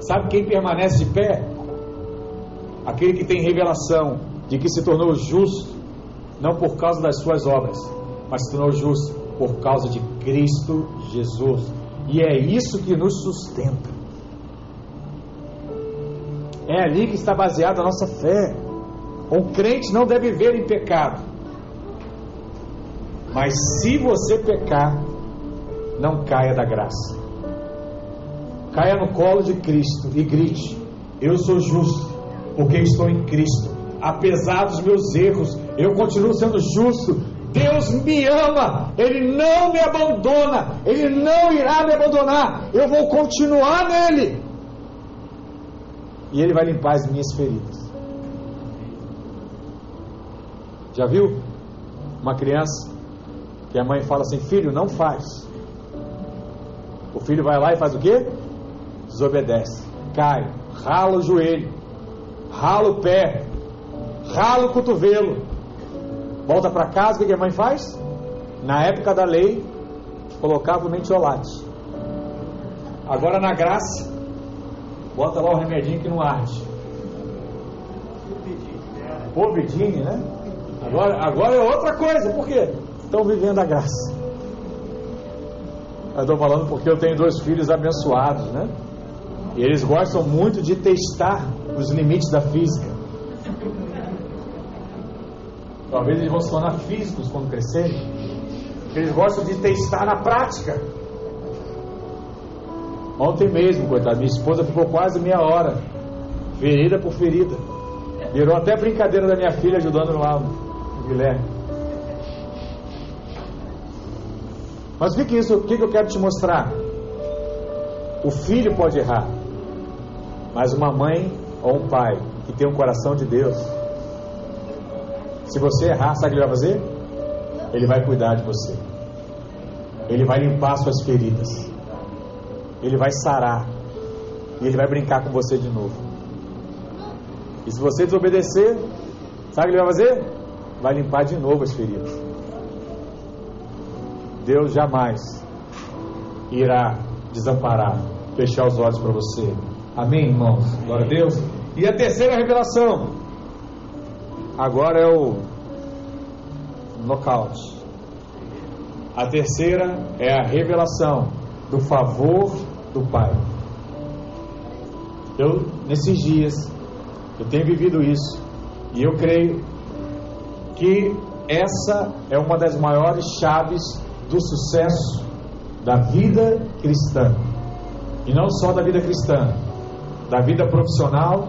Sabe quem permanece de pé? Aquele que tem revelação de que se tornou justo não por causa das suas obras, mas se tornou justo por causa de Cristo Jesus. E é isso que nos sustenta. É ali que está baseada a nossa fé. Um crente não deve viver em pecado. Mas se você pecar, não caia da graça. Caia no colo de Cristo e grite: Eu sou justo, porque estou em Cristo. Apesar dos meus erros, eu continuo sendo justo. Deus me ama, Ele não me abandona, Ele não irá me abandonar. Eu vou continuar nele. E Ele vai limpar as minhas feridas. Já viu? Uma criança que a mãe fala assim: Filho, não faz. O filho vai lá e faz o quê? Desobedece, cai, rala o joelho, rala o pé, rala o cotovelo, volta para casa, o que a mãe faz? Na época da lei, colocava o mentiolate. Agora na graça, bota lá o remedinho que não arde. Povidine, né? Agora, agora é outra coisa, por quê? Estão vivendo a graça. Eu estou falando porque eu tenho dois filhos abençoados, né? E eles gostam muito de testar os limites da física. Talvez eles vão se tornar físicos quando crescerem. Eles gostam de testar na prática. Ontem mesmo, coitado, minha esposa ficou quase meia hora, ferida por ferida. Virou até brincadeira da minha filha ajudando lá Guilherme. Mas o que, isso, o que, que eu quero te mostrar? O filho pode errar, mas uma mãe ou um pai que tem um coração de Deus, se você errar, sabe o que ele vai fazer? Ele vai cuidar de você. Ele vai limpar suas feridas. Ele vai sarar. E ele vai brincar com você de novo. E se você desobedecer, sabe o que ele vai fazer? Vai limpar de novo as feridas. Deus jamais irá desamparar, fechar os olhos para você. Amém, irmãos? Glória a Deus. E a terceira revelação. Agora é o nocaute. A terceira é a revelação do favor do Pai. Eu, nesses dias, eu tenho vivido isso. E eu creio que essa é uma das maiores chaves do sucesso da vida cristã. E não só da vida cristã, da vida profissional,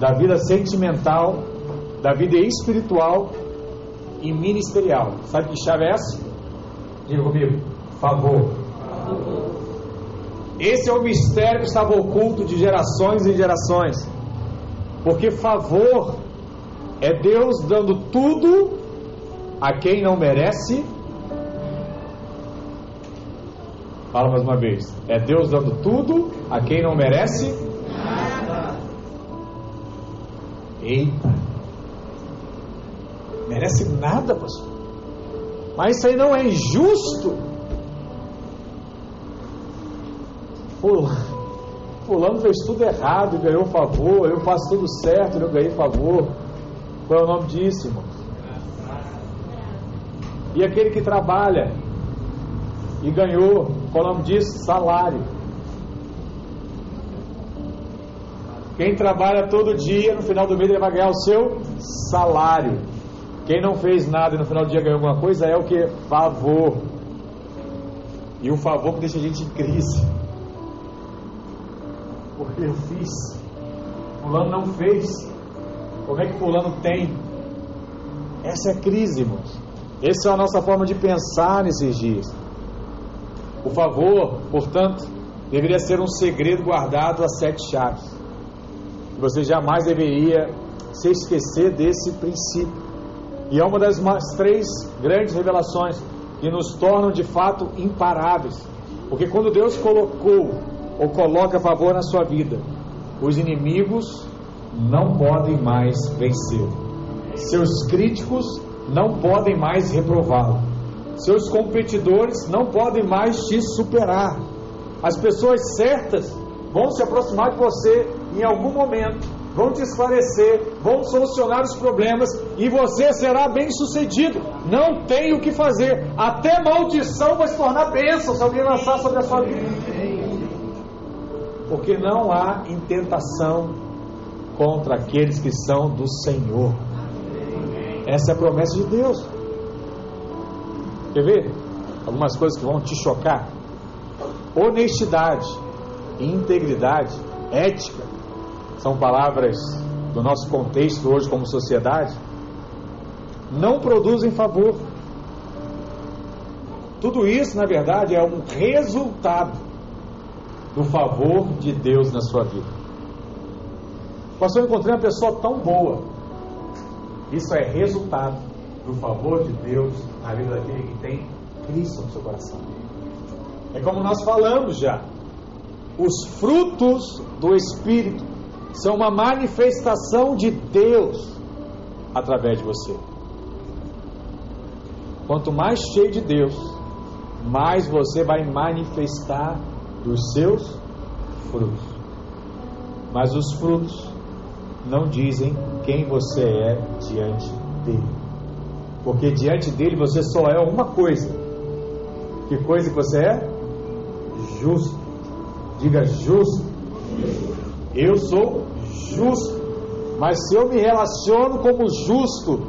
da vida sentimental, da vida espiritual e ministerial. Sabe que chave é essa? Diga comigo, favor. Esse é o mistério que estava oculto de gerações e gerações. Porque favor é Deus dando tudo a quem não merece. Fala mais uma vez. É Deus dando tudo a quem não merece. Eita. Merece nada, pastor. Mas isso aí não é injusto. Fulano fez tudo errado e ganhou favor. Eu faço tudo certo e não ganhei favor. Qual é o nome disso, irmão? E aquele que trabalha e ganhou, qual é o nome disso? Salário. Quem trabalha todo dia, no final do mês ele vai ganhar o seu salário. Quem não fez nada e no final do dia ganhou alguma coisa é o que? Favor. E o favor que deixa a gente em crise. Porque eu fiz. Fulano não fez. Como é que fulano tem? Essa é a crise, irmãos. Essa é a nossa forma de pensar nesses dias. O favor, portanto, deveria ser um segredo guardado a sete chaves. Você jamais deveria se esquecer desse princípio. E é uma das três grandes revelações que nos tornam de fato imparáveis. Porque quando Deus colocou ou coloca favor na sua vida, os inimigos não podem mais vencer. Seus críticos não podem mais reprová-lo. Seus competidores não podem mais te superar. As pessoas certas vão se aproximar de você em algum momento vão te esclarecer, vão solucionar os problemas e você será bem sucedido. Não tem o que fazer. Até maldição vai se tornar bênção se alguém lançar sobre a sua vida. Porque não há intentação contra aqueles que são do Senhor. Essa é a promessa de Deus. Quer ver? Algumas coisas que vão te chocar. Honestidade, integridade, ética, são palavras do nosso contexto hoje como sociedade, não produzem favor. Tudo isso, na verdade, é um resultado do favor de Deus na sua vida. Pastor, eu encontrei uma pessoa tão boa. Isso é resultado do favor de Deus na vida daquele que tem Cristo no seu coração. É como nós falamos já. Os frutos do Espírito são uma manifestação de Deus através de você. Quanto mais cheio de Deus, mais você vai manifestar dos seus frutos. Mas os frutos não dizem quem você é diante dele. Porque diante dele você só é uma coisa. Que coisa que você é? Justo. Diga justo. Eu sou justo. Mas se eu me relaciono como justo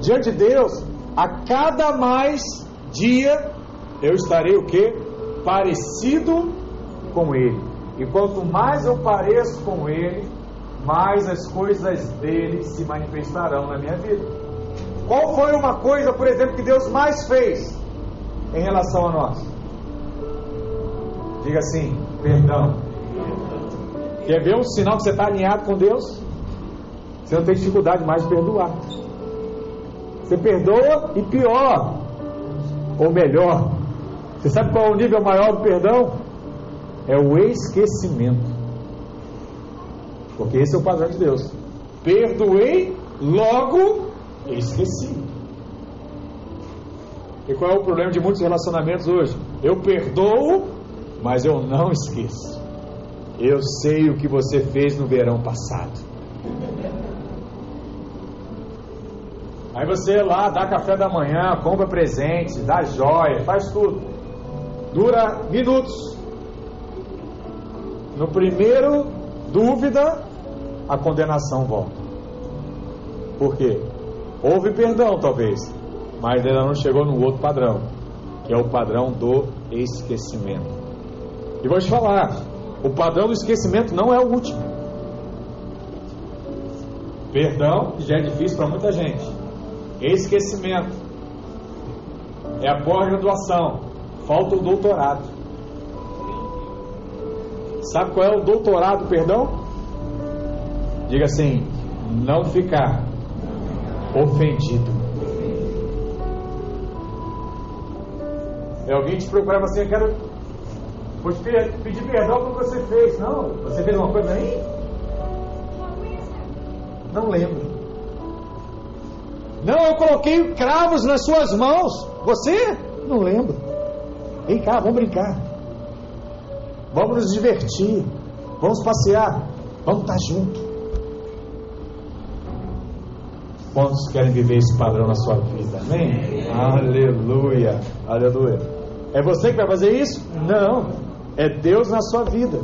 diante de Deus, a cada mais dia eu estarei o que? Parecido com Ele. E quanto mais eu pareço com Ele, mais as coisas dele se manifestarão na minha vida. Qual foi uma coisa, por exemplo, que Deus mais fez em relação a nós? Diga assim: perdão. Quer ver um sinal que você está alinhado com Deus? Você não tem dificuldade mais de perdoar. Você perdoa e pior, ou melhor. Você sabe qual é o nível maior do perdão? É o esquecimento. Porque esse é o padrão de Deus. Perdoei, logo esqueci. E qual é o problema de muitos relacionamentos hoje? Eu perdoo, mas eu não esqueço. Eu sei o que você fez no verão passado. Aí você lá dá café da manhã, compra presente, dá joia, faz tudo. Dura minutos. No primeiro dúvida, a condenação volta. Por quê? Houve perdão, talvez, mas ainda não chegou no outro padrão, que é o padrão do esquecimento. E vou te falar, o padrão do esquecimento não é o último. Perdão já é difícil para muita gente. Esquecimento é a pós-graduação, falta o doutorado. Sabe qual é o doutorado, perdão? Diga assim: não ficar ofendido. É alguém te procurar assim, eu quero vou te pedir perdão pelo que você fez. Não, você fez uma coisa aí? Não lembro. Não, eu coloquei cravos nas suas mãos. Você? Não lembro. Vem cá, vamos brincar. Vamos nos divertir. Vamos passear. Vamos estar juntos. Quantos querem viver esse padrão na sua vida? Amém? Aleluia, aleluia. É você que vai fazer isso? Não. É Deus na sua vida.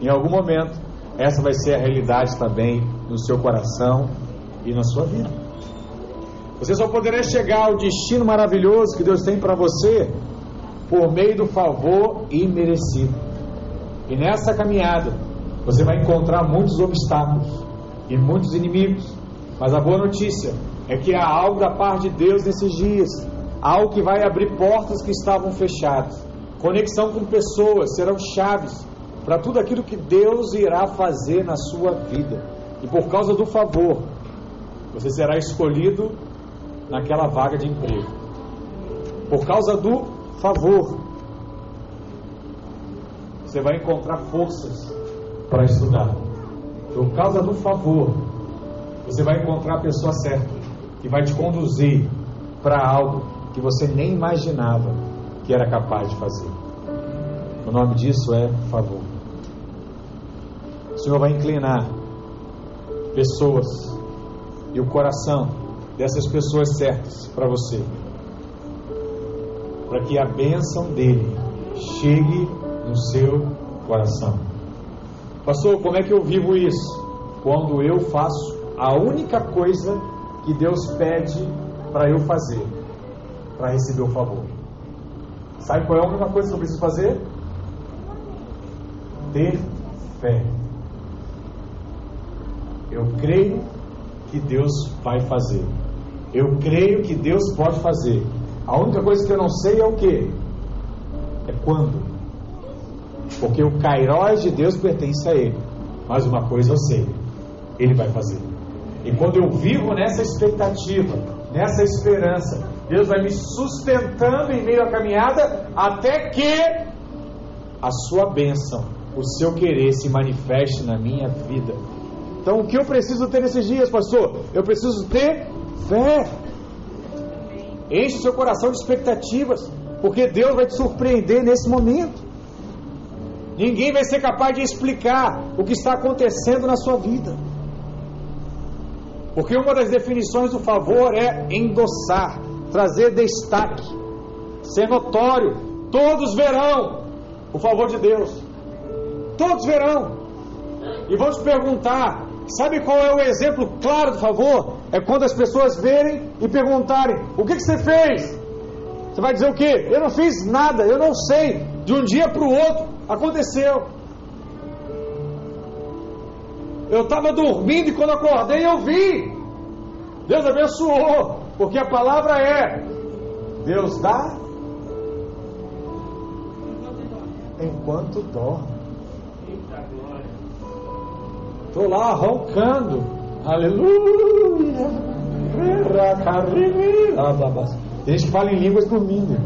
Em algum momento, essa vai ser a realidade também no seu coração e na sua vida. Você só poderá chegar ao destino maravilhoso que Deus tem para você por meio do favor imerecido. E nessa caminhada, você vai encontrar muitos obstáculos e muitos inimigos mas a boa notícia é que há algo da parte de Deus nesses dias, algo que vai abrir portas que estavam fechadas. Conexão com pessoas serão chaves para tudo aquilo que Deus irá fazer na sua vida. E por causa do favor, você será escolhido naquela vaga de emprego. Por causa do favor, você vai encontrar forças para estudar. Por causa do favor, você vai encontrar a pessoa certa que vai te conduzir para algo que você nem imaginava que era capaz de fazer. O nome disso é favor. O Senhor vai inclinar pessoas e o coração dessas pessoas certas para você, para que a bênção dele chegue no seu coração. Pastor, como é que eu vivo isso? Quando eu faço a única coisa que Deus pede para eu fazer, para receber o favor. Sabe qual é a única coisa que eu preciso fazer? Ter fé. Eu creio que Deus vai fazer. Eu creio que Deus pode fazer. A única coisa que eu não sei é o que? É quando. Porque o Cairóis de Deus pertence a Ele. Mas uma coisa eu sei: Ele vai fazer. E quando eu vivo nessa expectativa, nessa esperança, Deus vai me sustentando em meio à caminhada até que a sua bênção, o seu querer se manifeste na minha vida. Então, o que eu preciso ter nesses dias, pastor? Eu preciso ter fé. Enche o seu coração de expectativas, porque Deus vai te surpreender nesse momento. Ninguém vai ser capaz de explicar o que está acontecendo na sua vida. Porque uma das definições do favor é endossar, trazer destaque, ser notório. Todos verão o favor de Deus. Todos verão. E vão te perguntar: sabe qual é o exemplo claro do favor? É quando as pessoas verem e perguntarem: o que, que você fez? Você vai dizer o quê? Eu não fiz nada, eu não sei. De um dia para o outro aconteceu. Eu estava dormindo e quando acordei eu vi. Deus abençoou, porque a palavra é: Deus dá enquanto dorme. Estou lá roncando. Aleluia. Tem gente que fala em línguas dormindo.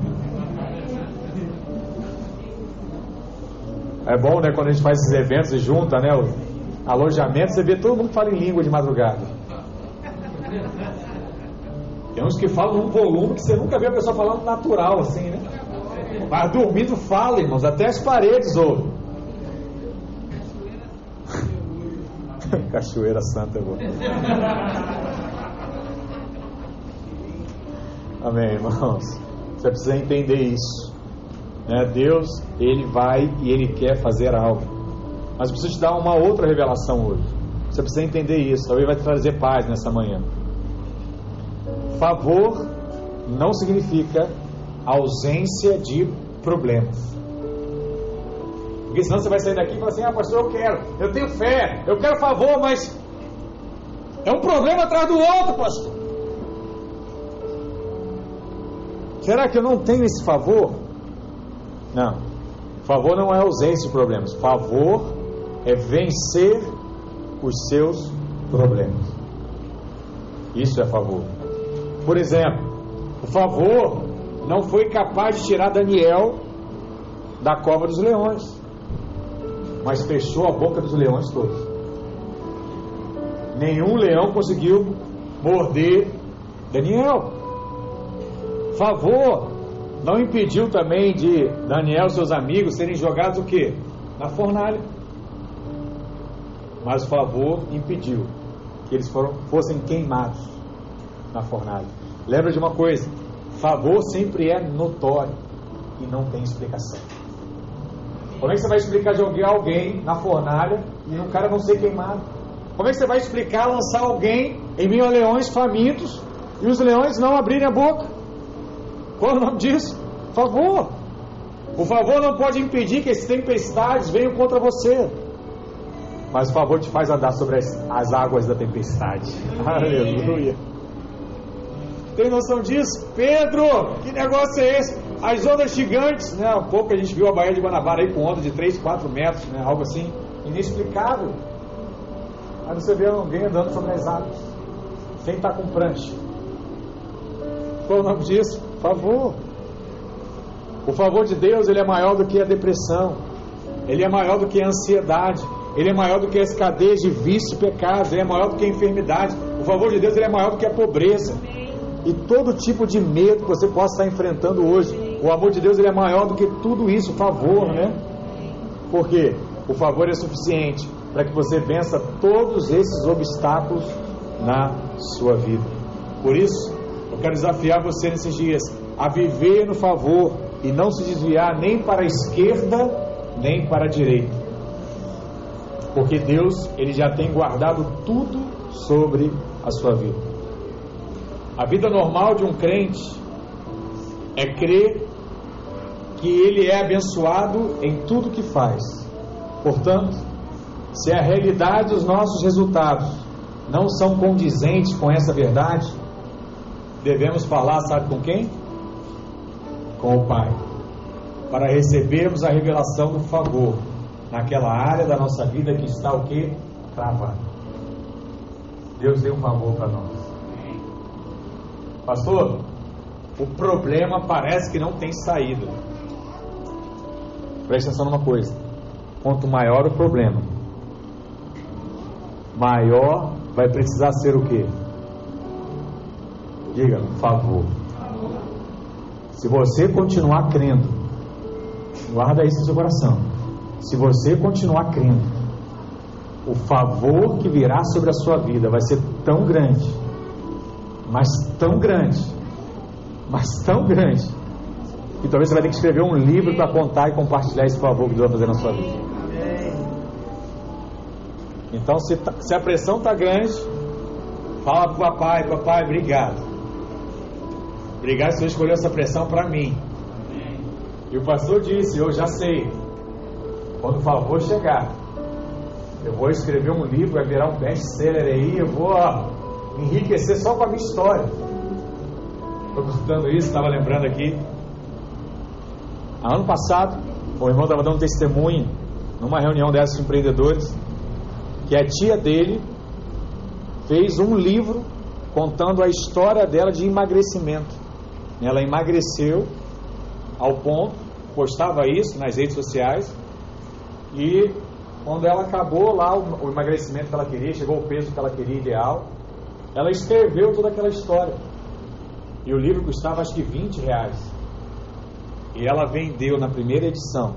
É bom, né, quando a gente faz esses eventos e junta, né, alojamento, você vê todo mundo fala em língua de madrugada. Tem uns que falam num volume que você nunca vê a pessoa falando natural, assim, né? Mas dormindo fala, irmãos, até as paredes ouvem. (laughs) Cachoeira Santa é boa. Amém, irmãos. Você precisa entender isso. Né? Deus, Ele vai e Ele quer fazer algo. Mas eu preciso te dar uma outra revelação hoje. Você precisa entender isso. Talvez vai te trazer paz nessa manhã. Favor não significa ausência de problemas. Porque senão você vai sair daqui e falar assim: Ah, pastor, eu quero, eu tenho fé, eu quero favor, mas é um problema atrás do outro, pastor. Será que eu não tenho esse favor? Não. Favor não é ausência de problemas. Favor é vencer os seus problemas. Isso é favor. Por exemplo, o favor não foi capaz de tirar Daniel da cova dos leões, mas fechou a boca dos leões todos. Nenhum leão conseguiu morder Daniel. Favor não impediu também de Daniel e seus amigos serem jogados o quê? Na fornalha. Mas o favor impediu que eles foram, fossem queimados na fornalha. Lembra de uma coisa: favor sempre é notório e não tem explicação. Como é que você vai explicar jogar alguém na fornalha e o cara não ser queimado? Como é que você vai explicar lançar alguém em meio a leões famintos e os leões não abrirem a boca? Qual é o nome disso? Favor. O favor não pode impedir que as tempestades venham contra você. Mas o favor te faz andar sobre as, as águas da tempestade. Aleluia. Tem noção disso? Pedro, que negócio é esse? As ondas gigantes, né? Há pouco a gente viu a Baía de Guanabara aí com onda de 3, 4 metros, né? Algo assim, inexplicável. Aí você vê alguém andando sobre as águas, sem estar com prancha. Qual o nome disso? Favor. O favor de Deus, ele é maior do que a depressão. Ele é maior do que a ansiedade. Ele é maior do que as cadeias de vício e pecados. Ele é maior do que a enfermidade. O favor de Deus, ele é maior do que a pobreza e todo tipo de medo que você possa estar enfrentando hoje. O amor de Deus ele é maior do que tudo isso, favor, né? Porque o favor é suficiente para que você vença todos esses obstáculos na sua vida. Por isso, eu quero desafiar você nesses dias a viver no favor e não se desviar nem para a esquerda nem para a direita. Porque Deus, ele já tem guardado tudo sobre a sua vida. A vida normal de um crente é crer que ele é abençoado em tudo que faz. Portanto, se a realidade dos nossos resultados não são condizentes com essa verdade, devemos falar, sabe com quem? Com o Pai, para recebermos a revelação do favor naquela área da nossa vida que está o que? Travada. Deus deu um favor para nós. Pastor, o problema parece que não tem saída. Preste atenção numa coisa: quanto maior o problema, maior vai precisar ser o que? Diga, favor. Se você continuar crendo, guarda isso no seu coração. Se você continuar crendo, o favor que virá sobre a sua vida vai ser tão grande, mas tão grande, mas tão grande, que talvez você vai ter que escrever um livro para contar e compartilhar esse favor que Deus vai fazer na sua vida. Então, se, tá, se a pressão está grande, fala para o papai: Papai, obrigado. Obrigado que você escolheu essa pressão para mim. E o pastor disse: Eu já sei. Quando o favor chegar, eu vou escrever um livro, vai virar um best-seller aí. Eu vou ó, enriquecer só com a minha história. Estou contando isso, estava lembrando aqui. Ano passado, o irmão estava dando testemunho numa reunião dessas de empreendedores que a tia dele fez um livro contando a história dela de emagrecimento. Ela emagreceu ao ponto, postava isso nas redes sociais e quando ela acabou lá o, o emagrecimento que ela queria, chegou ao peso que ela queria ideal, ela escreveu toda aquela história. E o livro custava acho que 20 reais. E ela vendeu na primeira edição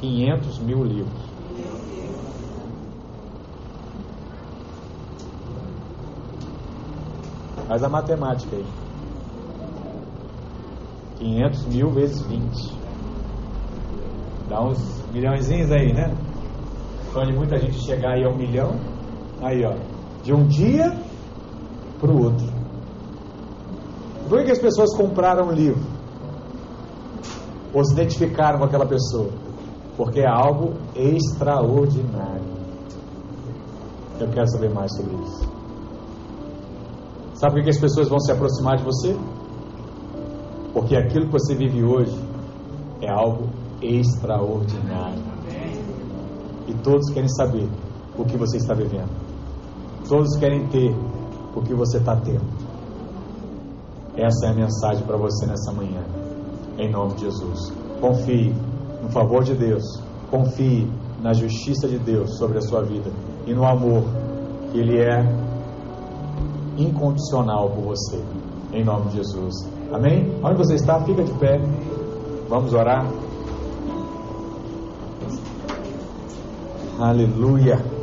500 mil livros. Faz a matemática aí. 500 mil vezes 20. Dá uns milhõezinhos aí, né? Onde muita gente chegar aí a um milhão. Aí, ó. De um dia para o outro. Por que as pessoas compraram o livro? Ou se identificaram com aquela pessoa? Porque é algo extraordinário. Eu quero saber mais sobre isso. Sabe por que as pessoas vão se aproximar de você? Porque aquilo que você vive hoje é algo extraordinário. E todos querem saber o que você está vivendo. Todos querem ter o que você está tendo. Essa é a mensagem para você nessa manhã. Em nome de Jesus. Confie no favor de Deus. Confie na justiça de Deus sobre a sua vida e no amor que Ele é incondicional por você. Em nome de Jesus. Amém? Onde você está, fica de pé. Vamos orar. Aleluia.